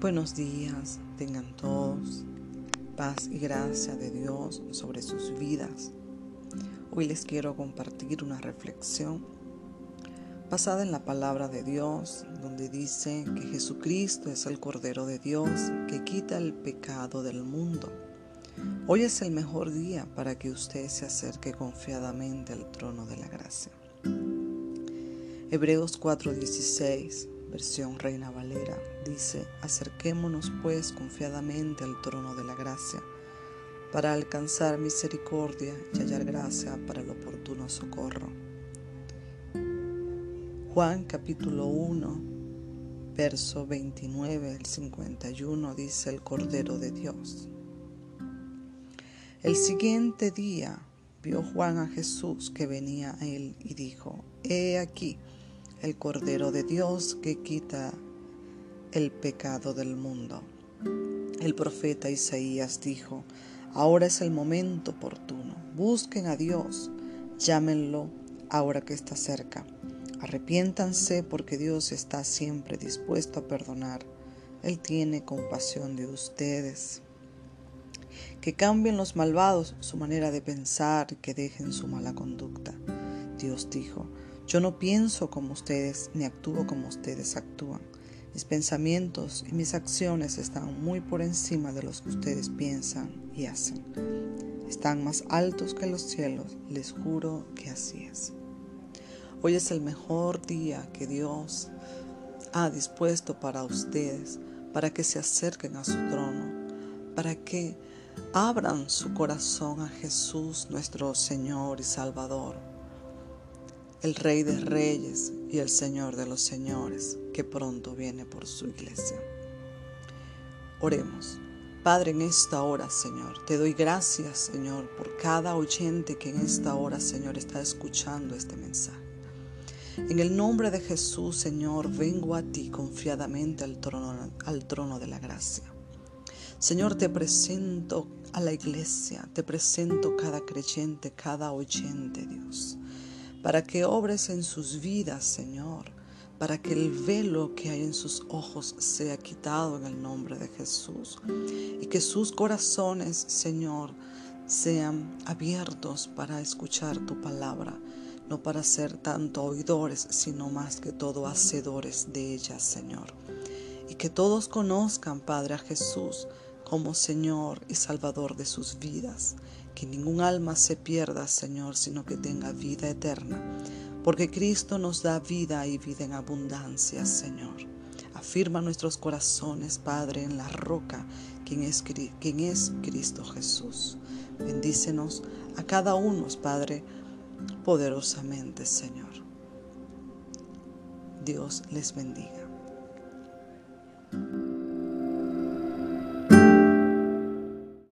Buenos días, tengan todos paz y gracia de Dios sobre sus vidas. Hoy les quiero compartir una reflexión basada en la palabra de Dios, donde dice que Jesucristo es el Cordero de Dios que quita el pecado del mundo. Hoy es el mejor día para que usted se acerque confiadamente al trono de la gracia. Hebreos 4:16 versión Reina Valera, dice, acerquémonos pues confiadamente al trono de la gracia para alcanzar misericordia y hallar gracia para el oportuno socorro. Juan capítulo 1, verso 29 al 51 dice el Cordero de Dios. El siguiente día vio Juan a Jesús que venía a él y dijo, He aquí, el Cordero de Dios que quita el pecado del mundo. El profeta Isaías dijo, ahora es el momento oportuno, busquen a Dios, llámenlo ahora que está cerca. Arrepiéntanse porque Dios está siempre dispuesto a perdonar. Él tiene compasión de ustedes. Que cambien los malvados su manera de pensar, que dejen su mala conducta. Dios dijo, yo no pienso como ustedes ni actúo como ustedes actúan. Mis pensamientos y mis acciones están muy por encima de los que ustedes piensan y hacen. Están más altos que los cielos, les juro que así es. Hoy es el mejor día que Dios ha dispuesto para ustedes, para que se acerquen a su trono, para que abran su corazón a Jesús, nuestro Señor y Salvador el Rey de Reyes y el Señor de los Señores, que pronto viene por su iglesia. Oremos. Padre, en esta hora, Señor, te doy gracias, Señor, por cada oyente que en esta hora, Señor, está escuchando este mensaje. En el nombre de Jesús, Señor, vengo a ti confiadamente al trono, al trono de la gracia. Señor, te presento a la iglesia, te presento cada creyente, cada oyente, Dios para que obres en sus vidas, Señor, para que el velo que hay en sus ojos sea quitado en el nombre de Jesús y que sus corazones, Señor, sean abiertos para escuchar tu palabra, no para ser tanto oidores, sino más que todo hacedores de ella, Señor. Y que todos conozcan, Padre, a Jesús como Señor y Salvador de sus vidas que ningún alma se pierda, Señor, sino que tenga vida eterna, porque Cristo nos da vida y vida en abundancia, Señor. Afirma nuestros corazones, Padre, en la roca, quien es, quien es Cristo Jesús. Bendícenos a cada uno, Padre, poderosamente, Señor. Dios les bendiga.